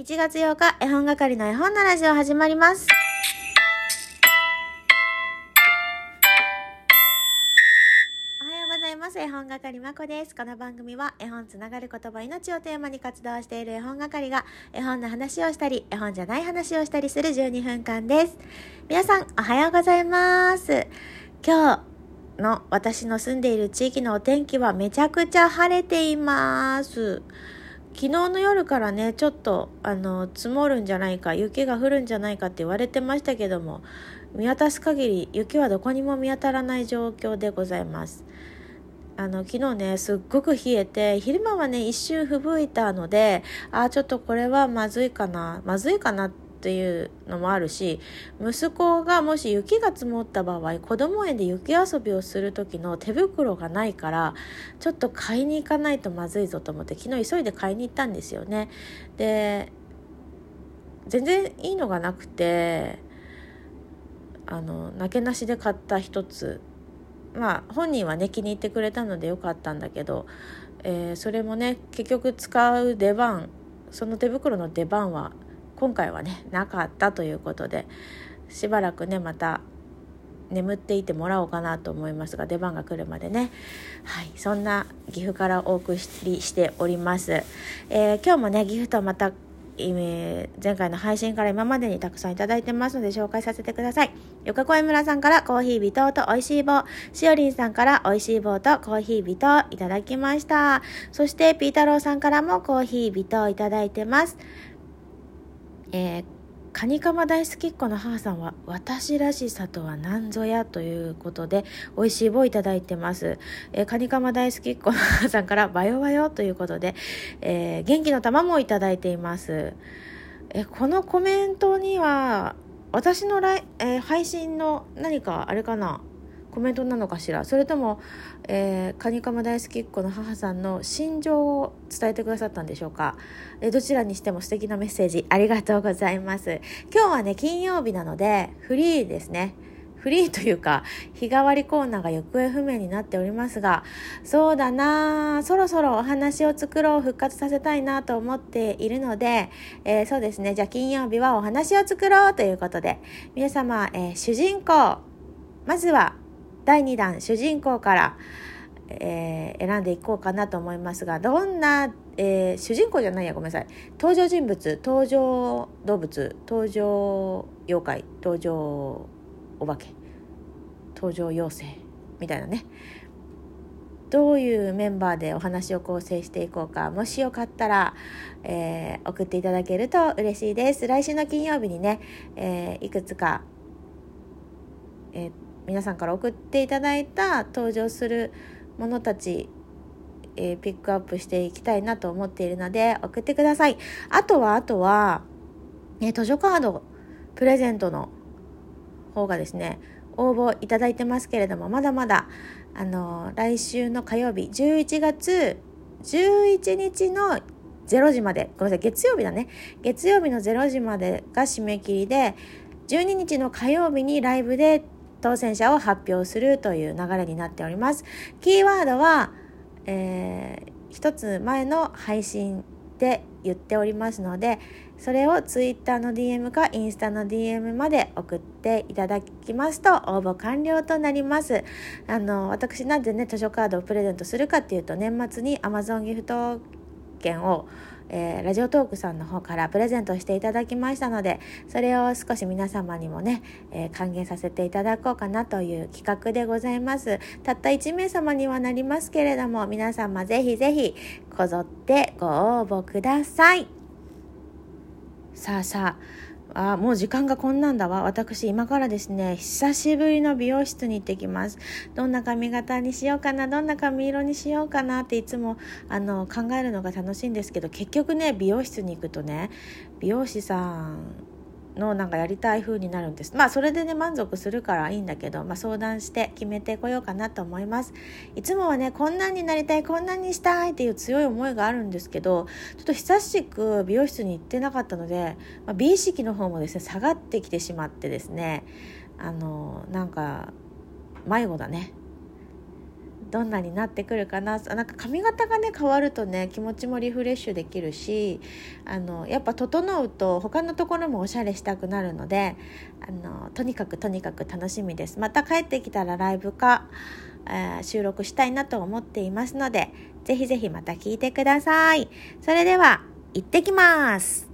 1月8日、絵本係の絵本のラジオ始まります。おはようございます。絵本係まこです。この番組は絵本つながる言葉命をテーマに活動している絵本係が絵本の話をしたり、絵本じゃない話をしたりする12分間です。皆さん、おはようございます。今日の私の住んでいる地域のお天気はめちゃくちゃ晴れています。昨日の夜からねちょっとあの積もるんじゃないか雪が降るんじゃないかって言われてましたけども見渡す限り雪はどこにも見当たらない状況でございます。あの昨日ねすっごく冷えて昼間はね一瞬吹雪いたのでああちょっとこれはまずいかなまずいかなっていうのもあるし息子がもし雪が積もった場合子供園で雪遊びをする時の手袋がないからちょっと買いに行かないとまずいぞと思って昨日急いで買いに行ったんですよね。で全然いいのがなくてあのなけなしで買った一つ。まあ本人はね気に入ってくれたのでよかったんだけど、えーそれもね結局使う出番その手袋の出番は今回はねなかったということでしばらくねまた眠っていてもらおうかなと思いますが出番が来るまでねはいそんな岐阜からお送りしております、えー今日もね岐阜とまたえー前回の配信から今までにたくさんいただいてますので紹介させてください。よかこえ村さんからコーヒー微糖と美味しい棒、しおりんさんから美味しい棒とコーヒー微糖いただきました。そしてピータローさんからもコーヒー微糖いただいてます。えーカニカマ大好きっ子の母さんは私らしさとは何ぞやということで美味しい棒いただいてます、えーカニカマ大好きっ子の母さんからバヨバヨということで、えー元気の玉もいただいています。えこのコメントには私のライ、えー配信の何かあれかな？コメントなのかしら？それとも、えーカニカマ大好きっ子の母さんの心情を伝えてくださったんでしょうか、えどちらにしても素敵なメッセージありがとうございます。今日はね金曜日なのでフリーですね。フリーというか日替わりコーナーが行方不明になっておりますがそうだなそろそろお話を作ろう復活させたいなと思っているので、えーそうですねじゃあ金曜日はお話を作ろうということで皆様、えー主人公まずは第2弾主人公から、えー選んでいこうかなと思いますがどんな、えー主人公じゃないやごめんなさい。登場人物登場動物登場妖怪登場お化け登場妖精みたいなね。どういうメンバーでお話を構成していこうかもしよかったら、えー送っていただけると嬉しいです。来週の金曜日にね、えーいくつか、えー皆さんから送っていただいた登場するものたち、えーピックアップしていきたいなと思っているので送ってください。あとはあとは、えー図書カードプレゼントの方がですね応募いただいてますけれどもまだまだあの来週の火曜日11月11日の0時までごめんなさい月曜日だね。月曜日の0時までが締め切りで12日の火曜日にライブで当選者を発表するという流れになっております。キーワードは、えー一つ前の配信で言っておりますのでそれを Twitter の DM かインスタの DM まで送っていただきますと応募完了となります。あの私なんでね図書カードをプレゼントするかっていうと年末に Amazon ギフト券を、えーラジオトークさんの方からプレゼントしていただきましたのでそれを少し皆様にもね、えー還元させていただこうかなという企画でございます。たった1名様にはなりますけれども皆様ぜひぜひこぞってご応募ください。さあさああもう時間がこんなんだわ。私今からですね久しぶりの美容室に行ってきます。どんな髪型にしようかなどんな髪色にしようかなっていつもあの考えるのが楽しいんですけど結局ね美容室に行くとね美容師さんのなんかやりたい風になるんです。まあそれでね満足するからいいんだけど、まあ、相談して決めてこようかなと思います。いつもはねこんなんになりたいこんなんにしたいっていう強い思いがあるんですけどちょっと久しく美容室に行ってなかったので、まあ、美意識の方もですね下がってきてしまってですねあのなんか迷子だね。どんなになってくるかな。なんか髪型がね変わるとね気持ちもリフレッシュできるしあのやっぱ整うと他のところもおしゃれしたくなるのであのとにかくとにかく楽しみです。また帰ってきたらライブか、えー、収録したいなと思っていますのでぜひぜひまた聞いてください。それでは行ってきます。